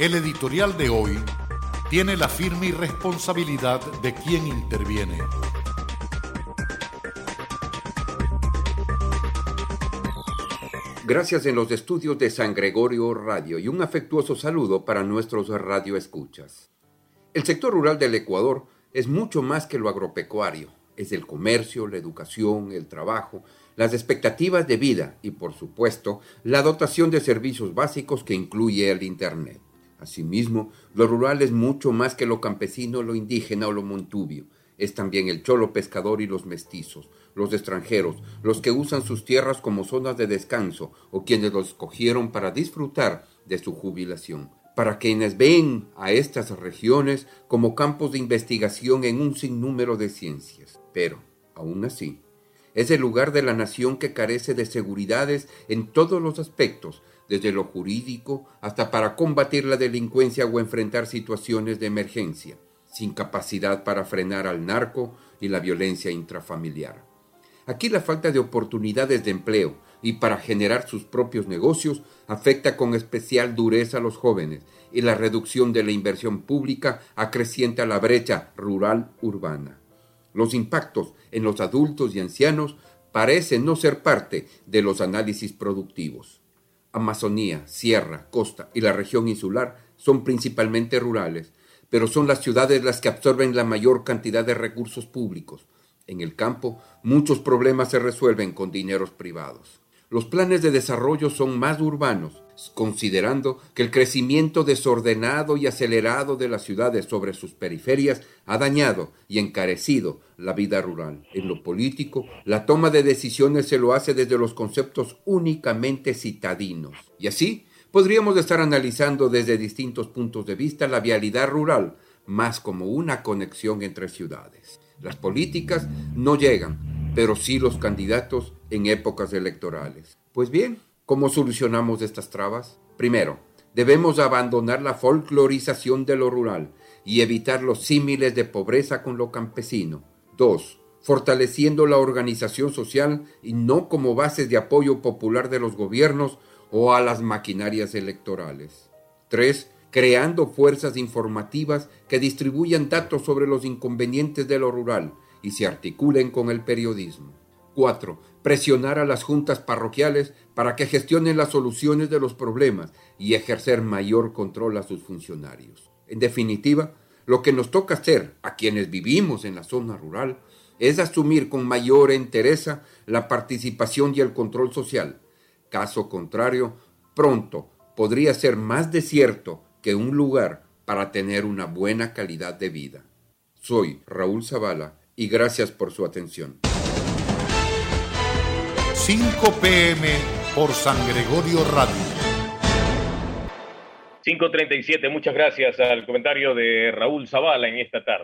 El editorial de hoy tiene la firme irresponsabilidad de quien interviene. Gracias en los estudios de San Gregorio Radio y un afectuoso saludo para nuestros radioescuchas. El sector rural del Ecuador es mucho más que lo agropecuario. Es el comercio, la educación, el trabajo, las expectativas de vida y, por supuesto, la dotación de servicios básicos que incluye el Internet. Asimismo, lo rural es mucho más que lo campesino, lo indígena o lo montubio. Es también el cholo pescador y los mestizos, los extranjeros, los que usan sus tierras como zonas de descanso o quienes los escogieron para disfrutar de su jubilación, para quienes ven a estas regiones como campos de investigación en un sinnúmero de ciencias. Pero, aún así, es el lugar de la nación que carece de seguridades en todos los aspectos, desde lo jurídico hasta para combatir la delincuencia o enfrentar situaciones de emergencia, sin capacidad para frenar al narco y la violencia intrafamiliar. Aquí la falta de oportunidades de empleo y para generar sus propios negocios afecta con especial dureza a los jóvenes y la reducción de la inversión pública acrecienta la brecha rural-urbana. Los impactos en los adultos y ancianos parecen no ser parte de los análisis productivos. Amazonía, Sierra, Costa y la región insular son principalmente rurales, pero son las ciudades las que absorben la mayor cantidad de recursos públicos, en el campo, muchos problemas se resuelven con dineros privados. Los planes de desarrollo son más urbanos, considerando que el crecimiento desordenado y acelerado de las ciudades sobre sus periferias ha dañado y encarecido la vida rural. En lo político, la toma de decisiones se lo hace desde los conceptos únicamente citadinos. Y así, podríamos estar analizando desde distintos puntos de vista la vialidad rural, más como una conexión entre ciudades. Las políticas no llegan, pero sí los candidatos en épocas electorales. Pues bien, ¿cómo solucionamos estas trabas? Primero, debemos abandonar la folclorización de lo rural y evitar los símiles de pobreza con lo campesino. Dos, fortaleciendo la organización social y no como bases de apoyo popular de los gobiernos o a las maquinarias electorales. Tres, creando fuerzas informativas que distribuyan datos sobre los inconvenientes de lo rural y se articulen con el periodismo. 4. Presionar a las juntas parroquiales para que gestionen las soluciones de los problemas y ejercer mayor control a sus funcionarios. En definitiva, lo que nos toca hacer a quienes vivimos en la zona rural es asumir con mayor entereza la participación y el control social. Caso contrario, pronto podría ser más desierto que un lugar para tener una buena calidad de vida. Soy Raúl Zavala y gracias por su atención. 5 pm por San Gregorio Radio. 5.37, muchas gracias al comentario de Raúl Zavala en esta tarde.